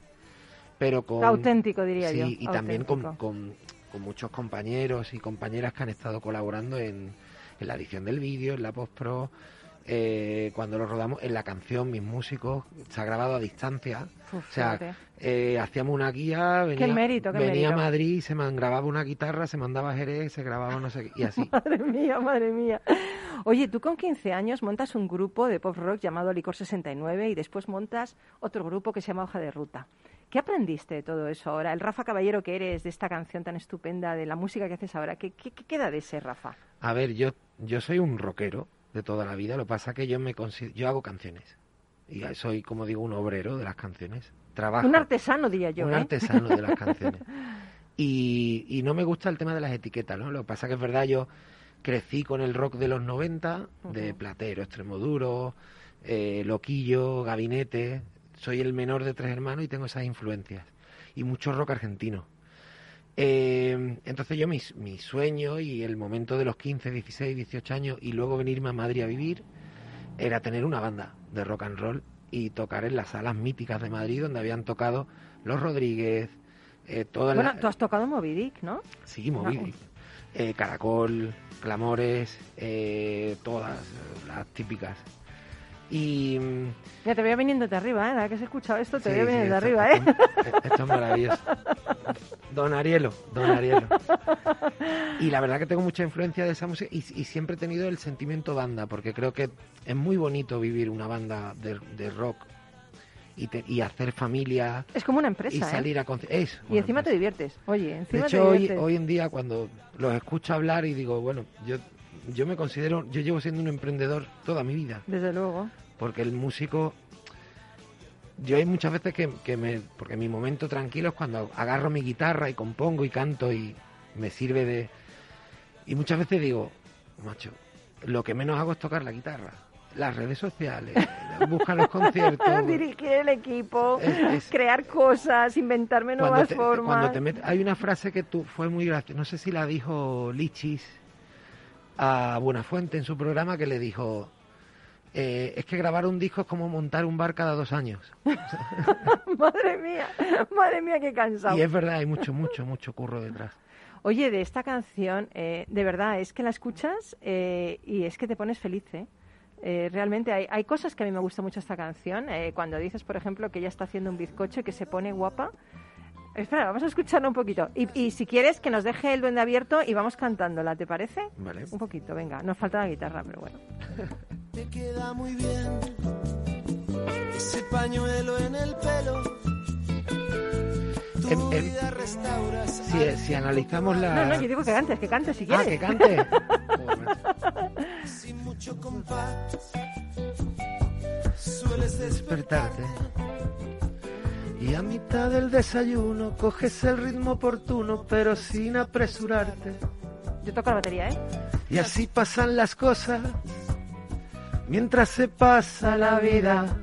pero con... Auténtico, diría sí, yo, y también con, auténtico. con, con muchos compañeros y compañeras que han estado colaborando en, en la edición del vídeo, en la post-pro, eh, cuando lo rodamos, en la canción, mis músicos, se ha grabado a distancia. Uf, o sea, eh, hacíamos una guía, venía, mérito, qué venía a. Madrid, se man- grababa una guitarra, se mandaba a Jerez, se grababa no sé qué, y así. Madre mía, madre mía. Oye, tú con 15 años montas un grupo de pop rock llamado Licor 69 y después montas otro grupo que se llama Hoja de Ruta. ¿Qué aprendiste de todo eso ahora? El Rafa Caballero que eres, de esta canción tan estupenda, de la música que haces ahora, ¿qué, qué, qué queda de ese Rafa? A ver, yo, yo soy un rockero de toda la vida, lo que pasa es que yo me yo hago canciones. Y soy, como digo, un obrero de las canciones. Trabajo. Un artesano, diría yo. un ¿eh? artesano de las canciones. Y, y no me gusta el tema de las etiquetas, ¿no? Lo que pasa que es verdad, yo crecí con el rock de los 90, de. Platero, Extremoduro, eh, Loquillo, Gabinete. Soy el menor de tres hermanos y tengo esas influencias. Y mucho rock argentino. Eh, entonces yo mis, mi sueño y el momento de los 15, 16, 18 años y luego venirme a Madrid a vivir era tener una banda de rock and roll y tocar en las salas míticas de Madrid donde habían tocado Los Rodríguez, eh, todas Bueno, las... tú has tocado Moby Dick, ¿no? Sí, Moby. Dick. Eh, Caracol, Clamores, eh, todas las típicas. Y... Ya te veo viniendo de arriba, ¿eh? Ahora que has escuchado esto, te Sí, veo sí, viniendo de esto- arriba, ¿eh? esto- Esto es maravilloso. Don Arielo, Don Arielo. Y la verdad que tengo mucha influencia de esa música y, y siempre he tenido el sentimiento banda, porque creo que es muy bonito vivir una banda de, de rock y, te- y hacer familia Es como una empresa, y ¿eh? salir a conci- es Y encima te diviertes. Oye, de encima hecho, te hoy, hoy en día cuando los escucho hablar y digo, bueno, yo, yo me considero, yo llevo siendo un emprendedor toda mi vida, Desde luego. porque el músico, yo hay muchas veces que, que me, porque mi momento tranquilo es cuando agarro mi guitarra y compongo y canto y me sirve de, y muchas veces digo, macho, lo que menos hago es tocar la guitarra. las redes sociales, busca los conciertos. Dirigir el equipo, Es- es- crear cosas, inventarme Cuando nuevas te, formas. cuando te met- hay una frase que tú fue muy graciosa, no sé si la dijo Lichis a Buenafuente en su programa que le dijo eh, es que grabar un disco es como montar un bar cada dos años. madre mía, madre mía, qué cansado. Y es verdad, hay mucho, mucho, mucho curro detrás. Oye, de esta canción, eh, de verdad, es que la escuchas eh, y es que te pones feliz, ¿eh? Eh, realmente hay, hay cosas que a mí me gusta mucho esta canción. eh, cuando dices, por ejemplo, que ella está haciendo un bizcocho y que se pone guapa. Espera, vamos a escucharla un poquito. Y, y si quieres, que nos deje el duende abierto y vamos cantándola, ¿te parece? Vale. Un poquito, venga. Nos falta la guitarra, pero bueno. Te queda muy bien ese pañuelo en el pelo. Vida restauras. Si, si analizamos la... No, no, yo digo que cantes, que cantes si Ah, quieres. que cante. Sin mucho compás. Sueles despertar. despertarte. Y a mitad del desayuno coges el ritmo oportuno, pero sin apresurarte. Yo toco la batería, ¿eh? Y así pasan las cosas mientras se pasa la vida.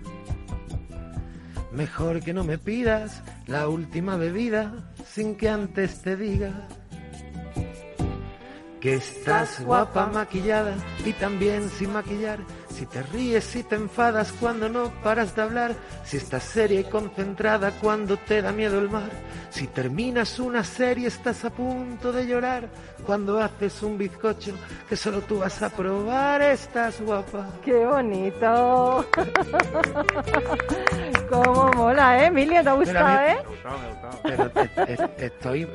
Mejor que no me pidas la última bebida sin que antes te diga que estás guapa maquillada y también sin maquillar. Si te ríes, si te enfadas cuando no paras de hablar, si estás seria y concentrada cuando te da miedo el mar, si terminas una serie estás a punto de llorar, cuando haces un bizcocho que solo tú vas a probar, estás guapa. ¡Qué bonito! ¡Cómo mola, eh! Emilia, ¿te ha Pero a mí- gustado, eh? Pero te- te- estoy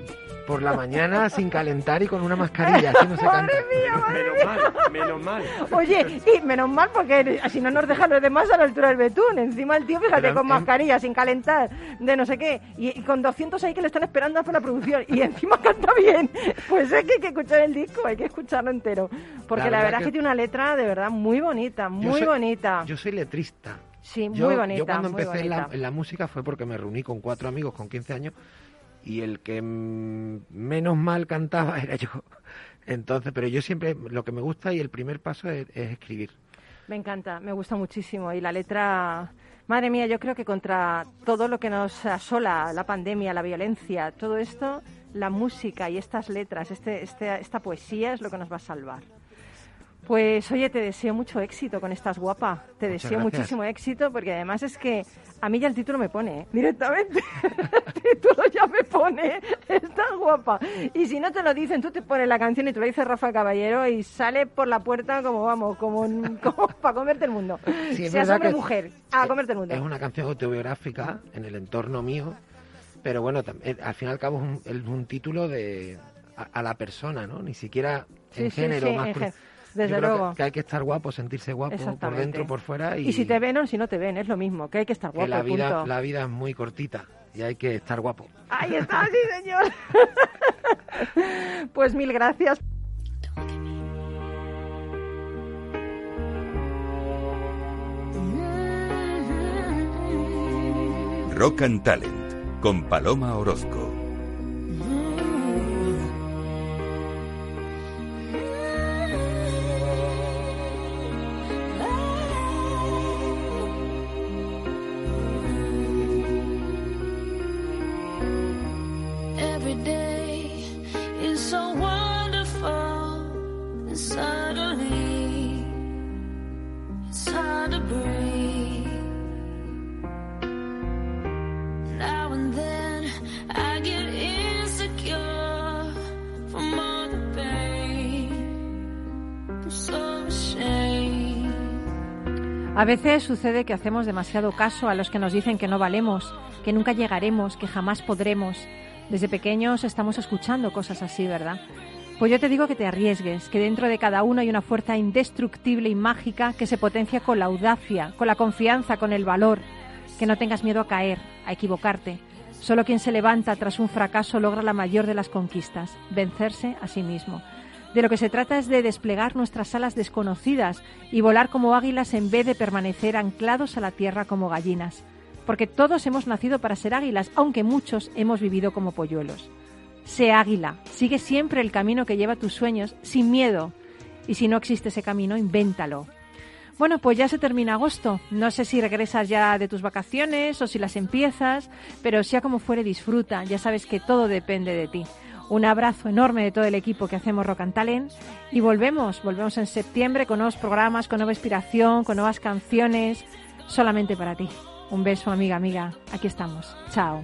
por la mañana sin calentar y con una mascarilla, así no se canta. Menos mal, menos mal. Oye, y menos mal porque así no nos dejan los demás a la altura del betún. Encima el tío, fíjate, Pero, con mascarilla, sin calentar, de no sé qué, y, y con 200 ahí que le están esperando por la producción, y encima canta bien. Pues es que hay que escuchar el disco, hay que escucharlo entero. Porque la, verdad es que... tiene una letra de verdad muy bonita, Yo muy soy- bonita. Yo soy letrista. Sí, Yo, muy bonita. yo cuando empecé en la, bonita. en la música fue porque me reuní con cuatro amigos con 15 años y el que menos mal cantaba era yo. Entonces, pero yo siempre, lo que me gusta y el primer paso es, es escribir. Me encanta, me gusta muchísimo. Y la letra, madre mía, yo creo que contra todo lo que nos asola, la pandemia, la violencia, todo esto, la música y estas letras, este, este, esta poesía es lo que nos va a salvar. Pues oye, te deseo mucho éxito con Estás Guapa. Te Muchas deseo gracias. muchísimo éxito porque además es que a mí ya el título me pone, ¿eh? directamente. el título ya me pone, Estás Guapa. Y si no te lo dicen, tú te pones la canción y tú lo dices Rafa Caballero y sale por la puerta como vamos, como, para comerte el mundo. Sí, Seas hombre o mujer, a comerte el mundo. Es una canción autobiográfica en el entorno mío, pero bueno, eh, al fin y al cabo es un, es un título de a, a la persona, ¿no? Ni siquiera en sí, género sí, más en desde Yo creo que- luego. Que, hay que estar guapo, sentirse guapo por dentro, por fuera y, Y si te ven o si no te ven, es lo mismo, que hay que estar que guapo, la vida, punto. la vida es muy cortita y hay que estar guapo. Ahí está, sí, señor. pues mil gracias. Rock and Talent con Paloma Orozco. A veces sucede que hacemos demasiado caso a los que nos dicen que no valemos, que nunca llegaremos, que jamás podremos. Desde pequeños estamos escuchando cosas así, ¿verdad? Pues yo te digo que te arriesgues, que dentro de cada uno hay una fuerza indestructible y mágica que se potencia con la audacia, con la confianza, con el valor. Que no tengas miedo a caer, a equivocarte. Solo quien se levanta tras un fracaso logra la mayor de las conquistas, vencerse a sí mismo. De lo que se trata es de desplegar nuestras alas desconocidas y volar como águilas en vez de permanecer anclados a la tierra como gallinas. Porque todos hemos nacido para ser águilas, aunque muchos hemos vivido como polluelos. Sé águila, sigue siempre el camino que lleva tus sueños, sin miedo. Y si no existe ese camino, invéntalo. Bueno, pues ya se termina agosto. No sé si regresas ya de tus vacaciones o si las empiezas, pero sea como fuere, disfruta. Ya sabes que todo depende de ti. Un abrazo enorme de todo el equipo que hacemos Rock and Talent y volvemos, volvemos en septiembre con nuevos programas, con nueva inspiración, con nuevas canciones, solamente para ti. Un beso, amiga, amiga. Aquí estamos. Chao.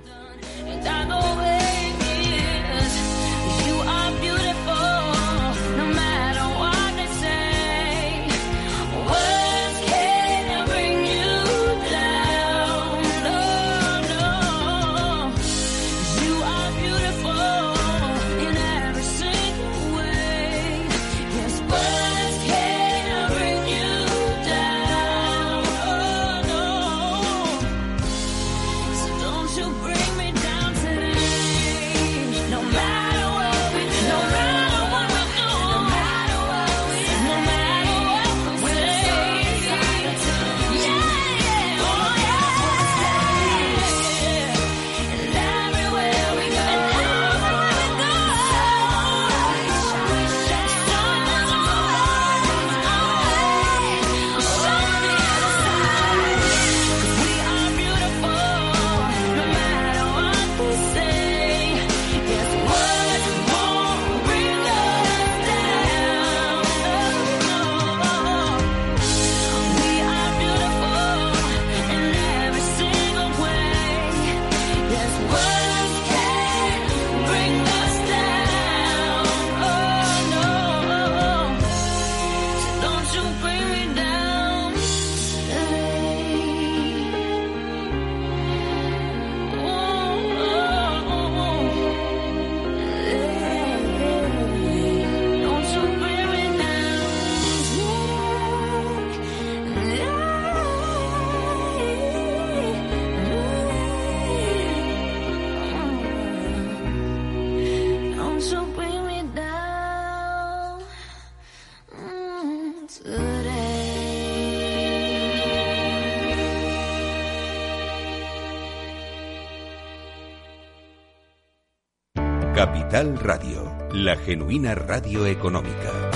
Capital Radio, la genuina radio económica.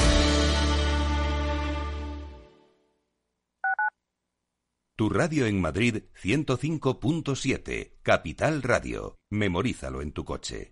Tu radio en Madrid 105.7, Capital Radio. Memorízalo en tu coche.